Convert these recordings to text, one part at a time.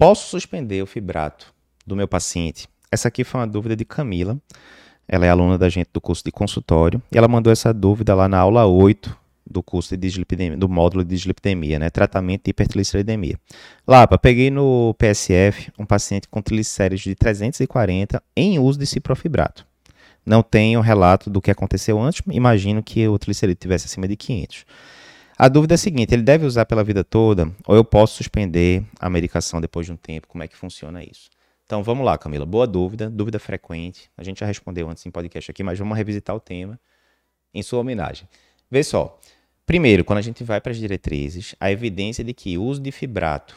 Posso suspender o fibrato do meu paciente? Essa aqui foi uma dúvida de Camila. Ela é aluna da gente do curso de consultório e ela mandou essa dúvida lá na aula 8 do curso de dislipidemia, do módulo de dislipidemia, né? Tratamento de hipertrigliceridemia. Lapa, peguei no PSF um paciente com triglicéridos de 340 em uso de ciprofibrato. Não tenho relato do que aconteceu antes, imagino que o triglicerídeo tivesse acima de 500. A dúvida é a seguinte: ele deve usar pela vida toda ou eu posso suspender a medicação depois de um tempo? Como é que funciona isso? Então vamos lá, Camila. Boa dúvida, dúvida frequente. A gente já respondeu antes em podcast aqui, mas vamos revisitar o tema em sua homenagem. Vê só. Primeiro, quando a gente vai para as diretrizes, a evidência de que o uso de fibrato,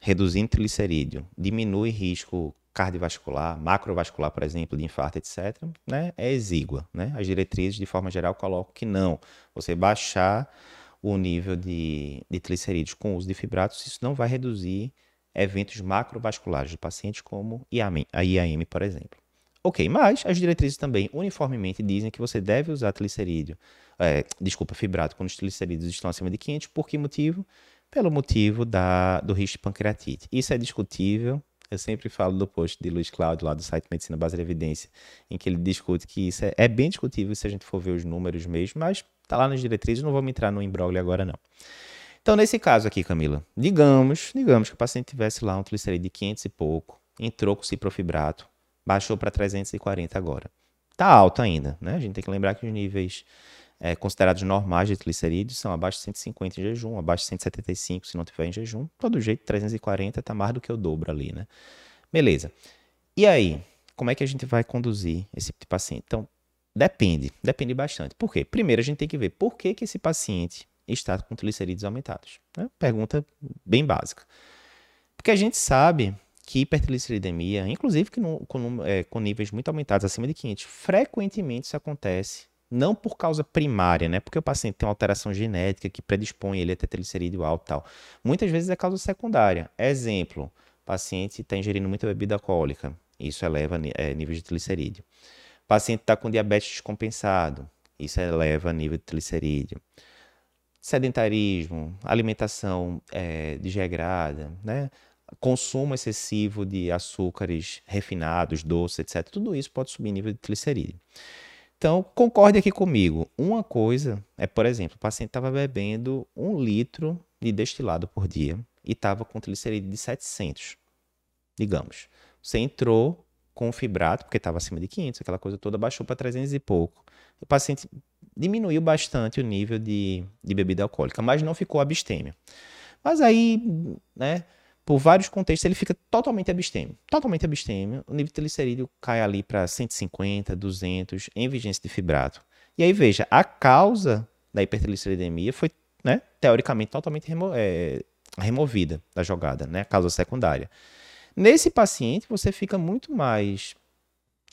reduzindo triglicerídeo, diminui risco cardiovascular, macrovascular, por exemplo, de infarto, etc., né, é exígua. Né? As diretrizes, de forma geral, colocam que não. Você baixar o nível de, de triglicerídeos com o uso de fibratos, isso não vai reduzir eventos macrovasculares do paciente, como a IAM, por exemplo. Ok, mas as diretrizes também uniformemente dizem que você deve usar triglicerídeo, é, desculpa, fibrato quando os triglicerídeos estão acima de 500. Por que motivo? Pelo motivo da, do risco de pancreatite. Isso é discutível. Eu sempre falo do post de Luiz Cláudio lá do site Medicina Base de Evidência, em que ele discute que isso é, é bem discutível se a gente for ver os números mesmo, mas Está lá nas diretrizes, não vamos entrar no imbróglio agora não. Então, nesse caso aqui, Camila, digamos, digamos que o paciente tivesse lá um triglicerídeo de 500 e pouco, entrou com ciprofibrato, baixou para 340 agora. Está alto ainda, né? A gente tem que lembrar que os níveis é, considerados normais de triglicerídeos são abaixo de 150 em jejum, abaixo de 175 se não tiver em jejum. Todo jeito, 340 está mais do que o dobro ali, né? Beleza. E aí, como é que a gente vai conduzir esse tipo de paciente? Então, Depende, depende bastante. Por quê? Primeiro a gente tem que ver por que, que esse paciente está com triglicerídeos aumentados. Né? Pergunta bem básica. Porque a gente sabe que hipertrigliceridemia, inclusive que no, com, é, com, níveis muito aumentados, acima de 500, frequentemente isso acontece não por causa primária, né? Porque o paciente tem uma alteração genética que predispõe ele a ter triglicerídeo alto e tal. Muitas vezes é causa secundária. Exemplo, paciente está ingerindo muita bebida alcoólica. Isso eleva é, nível de triglicerídeo paciente está com diabetes descompensado, isso eleva nível de triglicerídeo. Sedentarismo, alimentação é, desregrada, né? consumo excessivo de açúcares refinados, doces, etc. Tudo isso pode subir nível de triglicerídeo. Então, concorde aqui comigo. Uma coisa é, por exemplo, o paciente estava bebendo um litro de destilado por dia e estava com triglicerídeo de 700, digamos. Você entrou com fibrato, porque estava acima de 500, aquela coisa toda, baixou para 300 e pouco. O paciente diminuiu bastante o nível de, de bebida alcoólica, mas não ficou abstêmio. Mas aí, né, por vários contextos, ele fica totalmente abstêmio. Totalmente abstêmio. O nível de triglicerídeo cai ali para 150, 200, em vigência de fibrato. E aí, veja, a causa da hipertrigliceridemia foi, né, teoricamente, totalmente remo é, removida da jogada, né, a causa secundária. Nesse paciente, você fica muito mais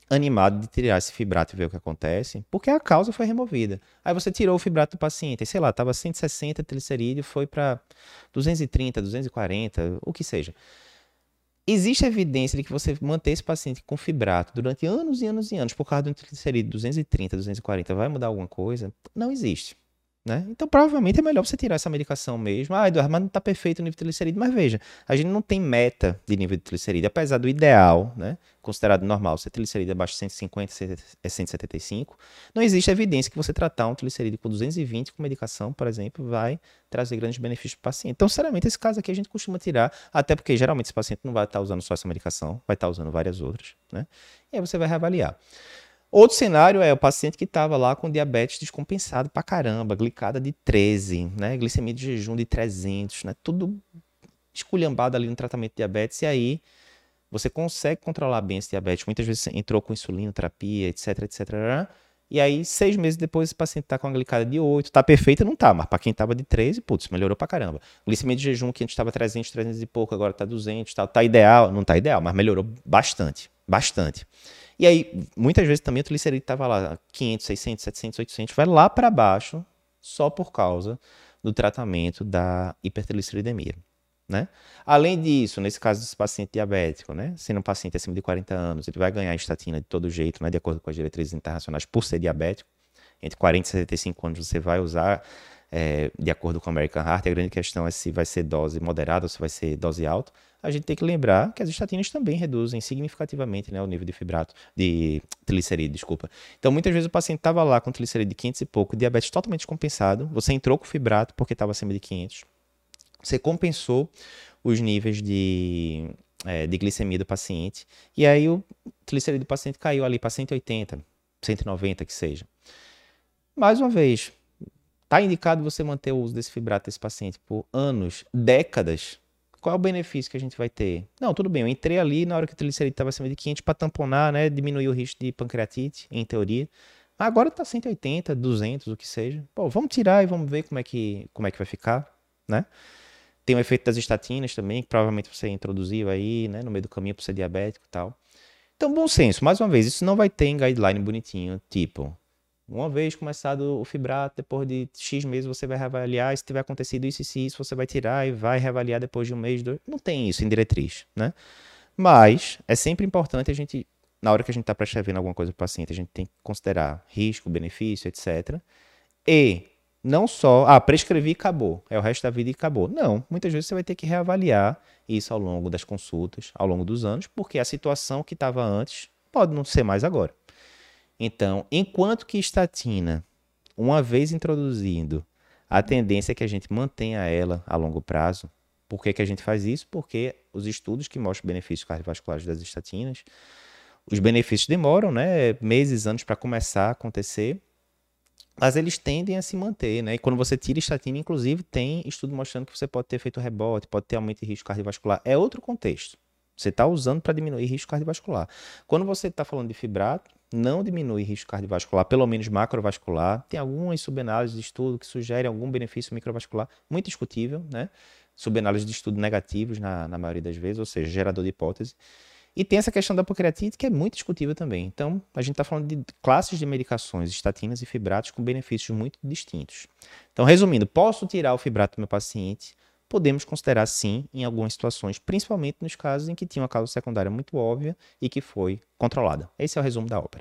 animado de tirar esse fibrato e ver o que acontece, porque a causa foi removida. Aí você tirou o fibrato do paciente, sei lá, estava 160 triglicerídeo, foi para 230, 240, o que seja. Existe evidência de que você manter esse paciente com fibrato durante anos e anos e anos por causa um triglicerídeo 230, 240 vai mudar alguma coisa? Não existe. Né? Então, provavelmente é melhor você tirar essa medicação mesmo. Ah, Eduardo, mas não está perfeito o nível de triglicerídeo. Mas veja, a gente não tem meta de nível de triglicerídeo, apesar do ideal, né? considerado normal, ser triglicerídeo abaixo de 150 é 175. Não existe evidência que você tratar um triglicerídeo com 220 com medicação, por exemplo, vai trazer grandes benefícios para o paciente. Então, sinceramente, esse caso aqui a gente costuma tirar, até porque geralmente esse paciente não vai estar usando só essa medicação, vai estar usando várias outras. Né? E aí você vai reavaliar. Outro cenário é o paciente que estava lá com diabetes descompensado pra caramba, glicada de 13, né? Glicemia de jejum de 300, né? Tudo esculhambado ali no tratamento de diabetes. E aí você consegue controlar bem esse diabetes. Muitas vezes entrou com insulina, terapia, etc, etc. E aí, seis meses depois, esse paciente está com a glicada de 8. Tá perfeita? Não tá, mas para quem tava de 13, putz, melhorou pra caramba. Glicemia de jejum, que antes estava 300, 300 e pouco, agora tá 200, tá, tá ideal. Não tá ideal, mas melhorou bastante, bastante. E aí, muitas vezes também o triglicerídeo estava lá 500, 600, 700, 800, vai lá para baixo só por causa do tratamento da hipertrigliceridemia. Né? Além disso, nesse caso desse paciente diabético, né? sendo um paciente acima de 40 anos, ele vai ganhar estatina de todo jeito, né? de acordo com as diretrizes internacionais, por ser diabético. Entre 40 e 75 anos você vai usar é, de acordo com a American Heart, a grande questão é se vai ser dose moderada ou se vai ser dose alta. A gente tem que lembrar que as estatinas também reduzem significativamente né, o nível de fibrato, de triglicerídeo, desculpa. Então, muitas vezes o paciente estava lá com triglicerídeo de 500 e pouco, diabetes totalmente compensado, você entrou com fibrato porque estava acima de 500, você compensou os níveis de, é, de glicemia do paciente, e aí o triglicerídeo do paciente caiu ali para 180, 190 que seja. Mais uma vez, Está indicado você manter o uso desse fibrato desse paciente por anos, décadas. Qual é o benefício que a gente vai ter? Não, tudo bem, eu entrei ali na hora que o triglicerídeo estava acima de 500 para tamponar, né, diminuir o risco de pancreatite, em teoria. Agora está 180, 200, o que seja. Pô, vamos tirar e vamos ver como é que, como é que vai ficar, né? Tem o efeito das estatinas também, que provavelmente você introduziu aí, né, no meio do caminho para ser diabético e tal. Então, bom senso, mais uma vez, isso não vai ter em guideline bonitinho, tipo, uma vez começado o fibrato, depois de X meses você vai reavaliar, se tiver acontecido isso e isso, você vai tirar e vai reavaliar depois de um mês, dois. Não tem isso em diretriz, né? Mas é sempre importante a gente, na hora que a gente está prescrevendo alguma coisa para o paciente, a gente tem que considerar risco, benefício, etc. E não só, ah, prescrevi e acabou, é o resto da vida e acabou. Não, muitas vezes você vai ter que reavaliar isso ao longo das consultas, ao longo dos anos, porque a situação que estava antes pode não ser mais agora. Então, enquanto que estatina, uma vez introduzindo, a tendência é que a gente mantenha ela a longo prazo. Por que, que a gente faz isso? Porque os estudos que mostram benefícios cardiovasculares das estatinas, os benefícios demoram, né, meses, anos para começar a acontecer, mas eles tendem a se manter, né? E quando você tira estatina, inclusive, tem estudo mostrando que você pode ter feito rebote, pode ter aumento de risco cardiovascular. É outro contexto. Você está usando para diminuir risco cardiovascular. Quando você está falando de fibrato, não diminui risco cardiovascular, pelo menos macrovascular. Tem algumas subanálises de estudo que sugerem algum benefício microvascular, muito discutível, né? Subanálises de estudo negativos na, na maioria das vezes, ou seja, gerador de hipótese. E tem essa questão da pancreatite que é muito discutível também. Então, a gente está falando de classes de medicações, estatinas e fibratos com benefícios muito distintos. Então, resumindo, posso tirar o fibrato do meu paciente podemos considerar sim em algumas situações, principalmente nos casos em que tinha uma causa secundária muito óbvia e que foi controlada. Esse é o resumo da ópera.